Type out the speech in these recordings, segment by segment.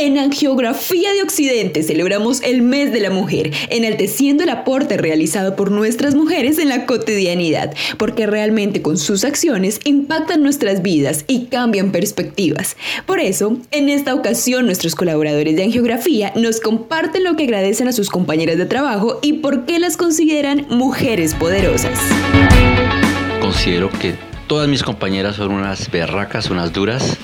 En Angiografía de Occidente celebramos el mes de la mujer, enalteciendo el aporte realizado por nuestras mujeres en la cotidianidad, porque realmente con sus acciones impactan nuestras vidas y cambian perspectivas. Por eso, en esta ocasión nuestros colaboradores de Angiografía nos comparten lo que agradecen a sus compañeras de trabajo y por qué las consideran mujeres poderosas. Considero que todas mis compañeras son unas berracas, unas duras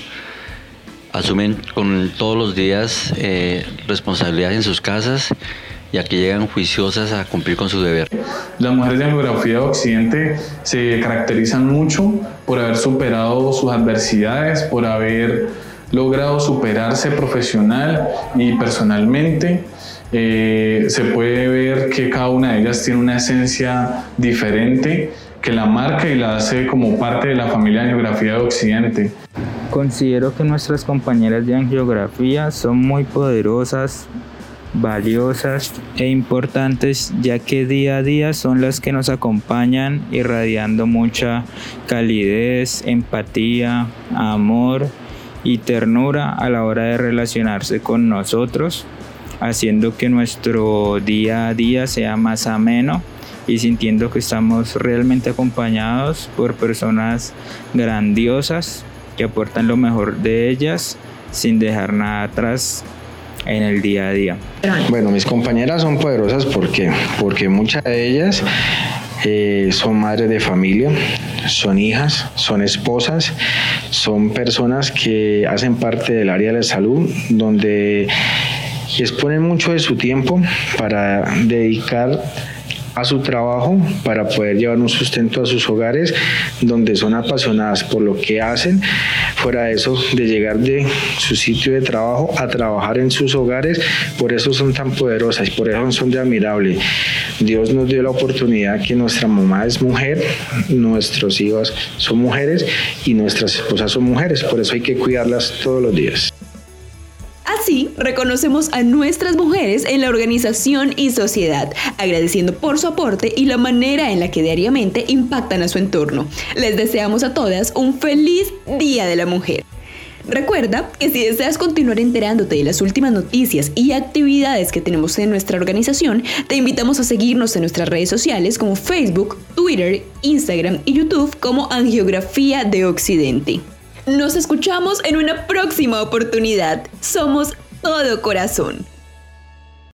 asumen con todos los días eh, responsabilidades en sus casas y aquí llegan juiciosas a cumplir con su deber. Las mujeres de geografía de Occidente se caracterizan mucho por haber superado sus adversidades, por haber logrado superarse profesional y personalmente. Eh, se puede ver que cada una de ellas tiene una esencia diferente que la marca y la hace como parte de la familia de geografía de Occidente. Considero que nuestras compañeras de angiografía son muy poderosas, valiosas e importantes ya que día a día son las que nos acompañan irradiando mucha calidez, empatía, amor y ternura a la hora de relacionarse con nosotros, haciendo que nuestro día a día sea más ameno y sintiendo que estamos realmente acompañados por personas grandiosas que aportan lo mejor de ellas sin dejar nada atrás en el día a día. Bueno, mis compañeras son poderosas porque, porque muchas de ellas eh, son madres de familia, son hijas, son esposas, son personas que hacen parte del área de la salud, donde exponen mucho de su tiempo para dedicar a su trabajo para poder llevar un sustento a sus hogares, donde son apasionadas por lo que hacen, fuera de eso, de llegar de su sitio de trabajo a trabajar en sus hogares, por eso son tan poderosas y por eso son de admirable. Dios nos dio la oportunidad que nuestra mamá es mujer, nuestros hijos son mujeres y nuestras esposas son mujeres, por eso hay que cuidarlas todos los días. Reconocemos a nuestras mujeres en la organización y sociedad, agradeciendo por su aporte y la manera en la que diariamente impactan a su entorno. Les deseamos a todas un feliz Día de la Mujer. Recuerda que si deseas continuar enterándote de las últimas noticias y actividades que tenemos en nuestra organización, te invitamos a seguirnos en nuestras redes sociales como Facebook, Twitter, Instagram y YouTube como Angiografía de Occidente. Nos escuchamos en una próxima oportunidad. Somos todo corazón.